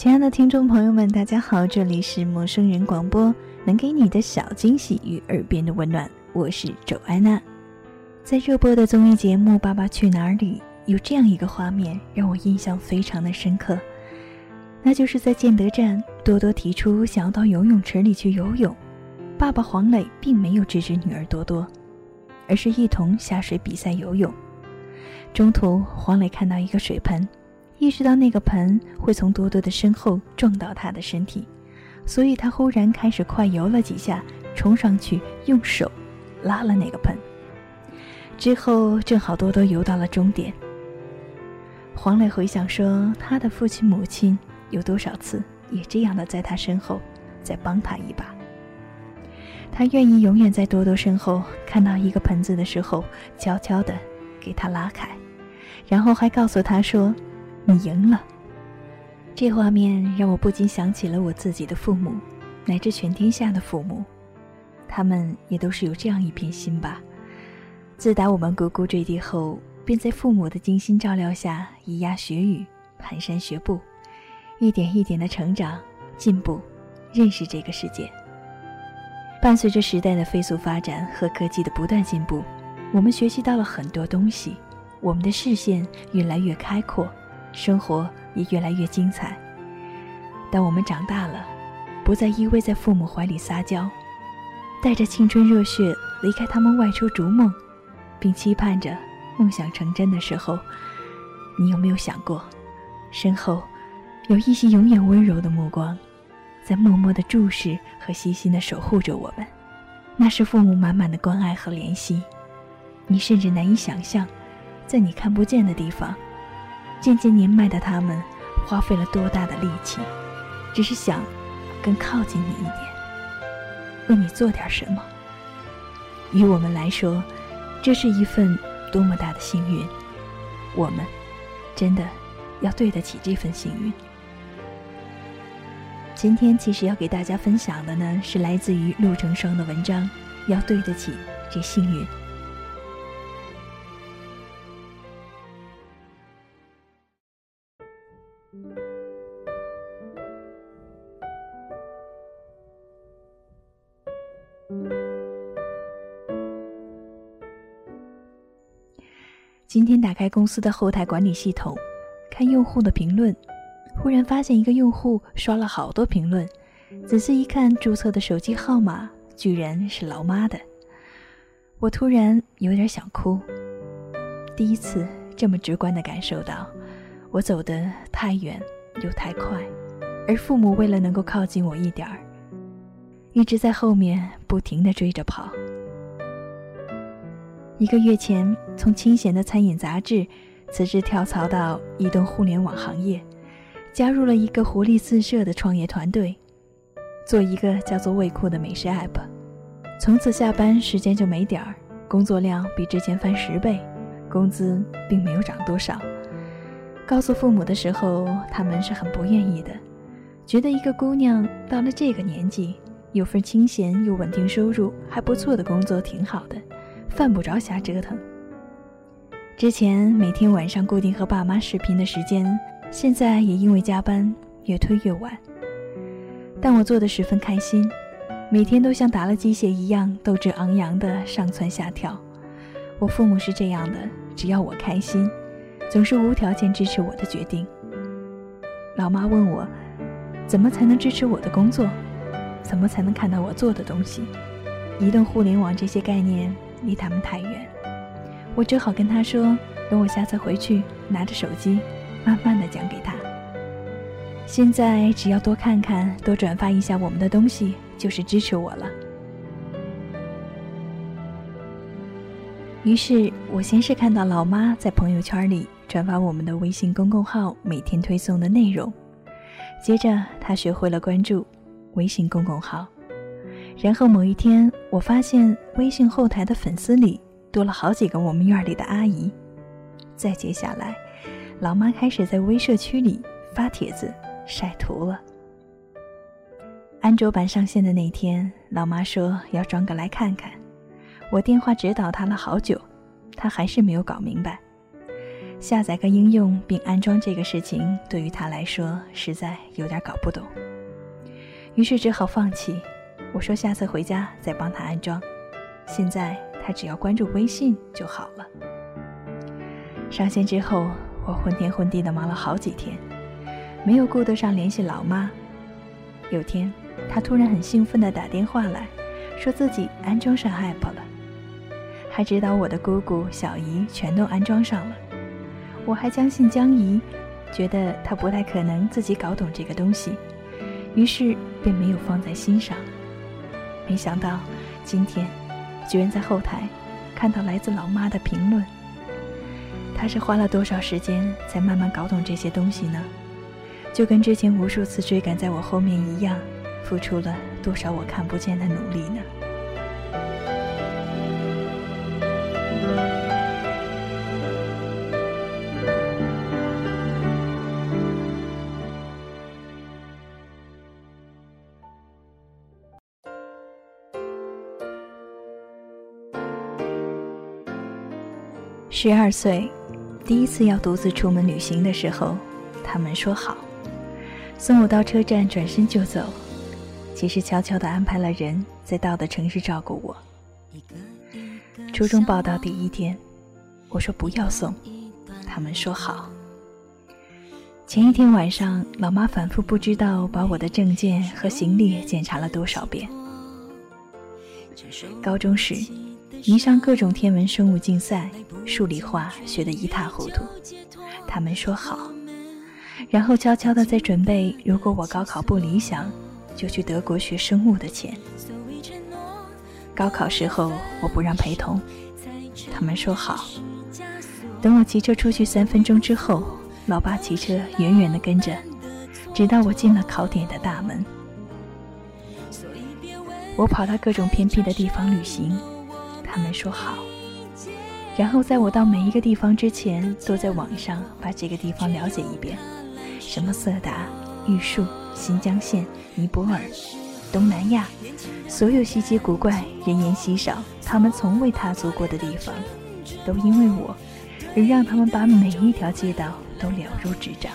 亲爱的听众朋友们，大家好，这里是陌生人广播，能给你的小惊喜与耳边的温暖，我是周安娜。在热播的综艺节目《爸爸去哪儿》里，有这样一个画面让我印象非常的深刻，那就是在建德站，多多提出想要到游泳池里去游泳，爸爸黄磊并没有制止女儿多多，而是一同下水比赛游泳。中途，黄磊看到一个水盆。意识到那个盆会从多多的身后撞到他的身体，所以他忽然开始快游了几下，冲上去用手拉了那个盆。之后正好多多游到了终点。黄磊回想说，他的父亲母亲有多少次也这样的在他身后再帮他一把。他愿意永远在多多身后看到一个盆子的时候，悄悄的给他拉开，然后还告诉他说。你赢了。这画面让我不禁想起了我自己的父母，乃至全天下的父母，他们也都是有这样一片心吧。自打我们呱呱坠地后，便在父母的精心照料下，咿呀学语，蹒跚学步，一点一点的成长、进步，认识这个世界。伴随着时代的飞速发展和科技的不断进步，我们学习到了很多东西，我们的视线越来越开阔。生活也越来越精彩。当我们长大了，不再依偎在父母怀里撒娇，带着青春热血离开他们外出逐梦，并期盼着梦想成真的时候，你有没有想过，身后有一些永远温柔的目光，在默默的注视和细心的守护着我们？那是父母满满的关爱和怜惜。你甚至难以想象，在你看不见的地方。渐渐年迈的他们，花费了多大的力气，只是想更靠近你一点，为你做点什么。于我们来说，这是一份多么大的幸运！我们真的要对得起这份幸运。今天其实要给大家分享的呢，是来自于陆成双的文章，要对得起这幸运。今天打开公司的后台管理系统，看用户的评论，忽然发现一个用户刷了好多评论。仔细一看，注册的手机号码居然是老妈的。我突然有点想哭。第一次这么直观的感受到，我走得太远又太快，而父母为了能够靠近我一点儿，一直在后面不停地追着跑。一个月前，从清闲的餐饮杂志辞职，跳槽到移动互联网行业，加入了一个活力四射的创业团队，做一个叫做“味库”的美食 app。从此下班时间就没点儿，工作量比之前翻十倍，工资并没有涨多少。告诉父母的时候，他们是很不愿意的，觉得一个姑娘到了这个年纪，有份清闲又稳定收入还不错的工作挺好的。犯不着瞎折腾。之前每天晚上固定和爸妈视频的时间，现在也因为加班越推越晚。但我做的十分开心，每天都像打了鸡血一样斗志昂扬的上蹿下跳。我父母是这样的，只要我开心，总是无条件支持我的决定。老妈问我，怎么才能支持我的工作？怎么才能看到我做的东西？移动互联网这些概念。离他们太远，我只好跟他说：“等我下次回去，拿着手机，慢慢的讲给他。现在只要多看看，多转发一下我们的东西，就是支持我了。”于是我先是看到老妈在朋友圈里转发我们的微信公众号每天推送的内容，接着她学会了关注微信公众号，然后某一天我发现微信后台的粉丝里多了好几个我们院里的阿姨，再接下来，老妈开始在微社区里发帖子晒图了。安卓版上线的那天，老妈说要装个来看看。我电话指导她了好久，她还是没有搞明白。下载个应用并安装这个事情，对于她来说实在有点搞不懂。于是只好放弃。我说下次回家再帮他安装。现在他只要关注微信就好了。上线之后，我昏天昏地的忙了好几天，没有顾得上联系老妈。有天，他突然很兴奋地打电话来，说自己安装上 app 了。还指导我的姑姑、小姨全都安装上了，我还将信将疑，觉得她不太可能自己搞懂这个东西，于是便没有放在心上。没想到今天，居然在后台看到来自老妈的评论。她是花了多少时间才慢慢搞懂这些东西呢？就跟之前无数次追赶在我后面一样，付出了多少我看不见的努力呢？十二岁，第一次要独自出门旅行的时候，他们说好，送我到车站，转身就走。其实悄悄地安排了人在到的城市照顾我。初中报到第一天，我说不要送，他们说好。前一天晚上，老妈反复不知道把我的证件和行李检查了多少遍。高中时。迷上各种天文生物竞赛，数理化学得一塌糊涂。他们说好，然后悄悄地在准备，如果我高考不理想，就去德国学生物的钱。高考时候我不让陪同，他们说好，等我骑车出去三分钟之后，老爸骑车远远地跟着，直到我进了考点的大门。我跑到各种偏僻的地方旅行。他们说好，然后在我到每一个地方之前，都在网上把这个地方了解一遍，什么色达、玉树、新疆县、尼泊尔、东南亚，所有稀奇古怪、人烟稀少、他们从未踏足过的地方，都因为我而让他们把每一条街道都了如指掌。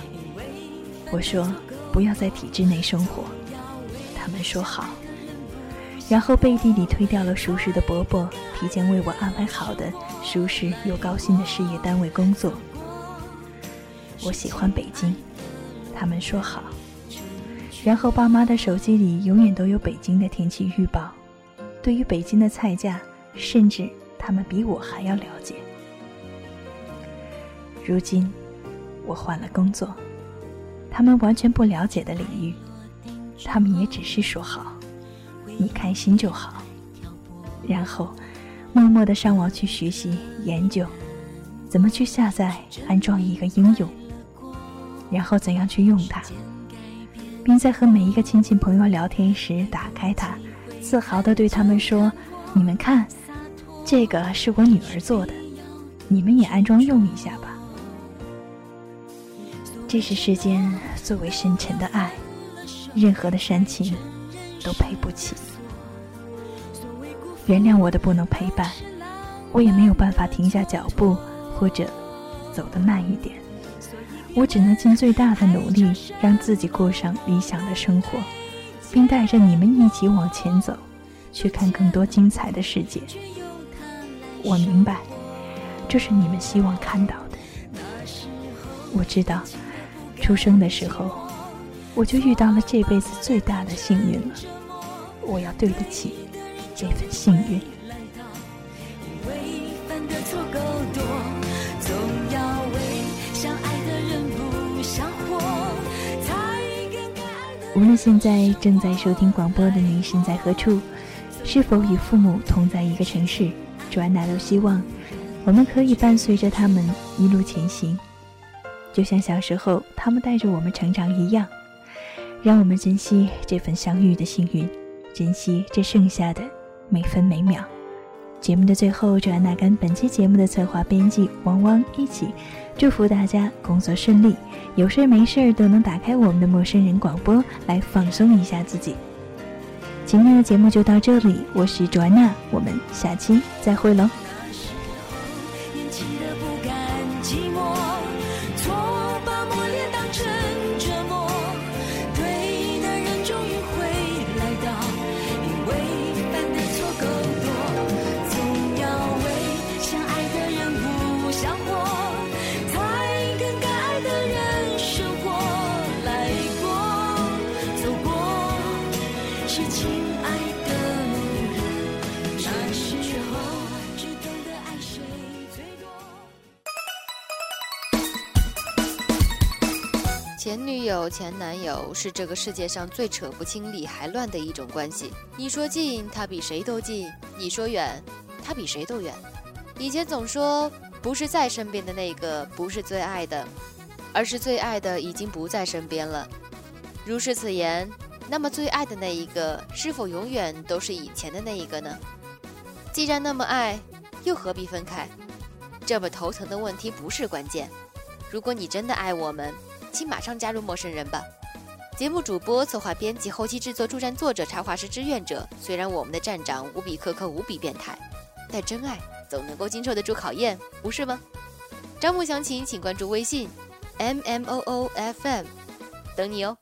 我说不要在体制内生活，他们说好。然后背地里推掉了熟识的伯伯，提前为我安排好的舒适又高薪的事业单位工作。我喜欢北京，他们说好。然后爸妈的手机里永远都有北京的天气预报，对于北京的菜价，甚至他们比我还要了解。如今，我换了工作，他们完全不了解的领域，他们也只是说好。你开心就好，然后默默的上网去学习研究，怎么去下载安装一个应用，然后怎样去用它，并在和每一个亲戚朋友聊天时打开它，自豪的对他们说：“你们看，这个是我女儿做的，你们也安装用一下吧。”这是世间最为深沉的爱，任何的煽情。都赔不起。原谅我的不能陪伴，我也没有办法停下脚步，或者走得慢一点。我只能尽最大的努力，让自己过上理想的生活，并带着你们一起往前走，去看更多精彩的世界。我明白，这是你们希望看到的。我知道，出生的时候，我就遇到了这辈子最大的幸运了。我要对得起这份幸运。无论现在正在收听广播的你身在何处，是否与父母同在一个城市，主安娜都希望我们可以伴随着他们一路前行，就像小时候他们带着我们成长一样。让我们珍惜这份相遇的幸运，珍惜这剩下的每分每秒。节目的最后，就安娜跟本期节目的策划编辑汪汪一起，祝福大家工作顺利，有事没事都能打开我们的陌生人广播来放松一下自己。今天的节目就到这里，我是卓安娜，我们下期再会喽。前女友、前男友是这个世界上最扯不清理还乱的一种关系。你说近，他比谁都近；你说远，他比谁都远。以前总说，不是在身边的那个不是最爱的，而是最爱的已经不在身边了。如是此言，那么最爱的那一个是否永远都是以前的那一个呢？既然那么爱，又何必分开？这么头疼的问题不是关键。如果你真的爱我们，请马上加入陌生人吧！节目主播、策划、编辑、后期制作、助战作者、插画师、志愿者。虽然我们的站长无比苛刻、无比变态，但真爱总能够经受得住考验，不是吗？招募详情请关注微信 m m o o f m，等你哦。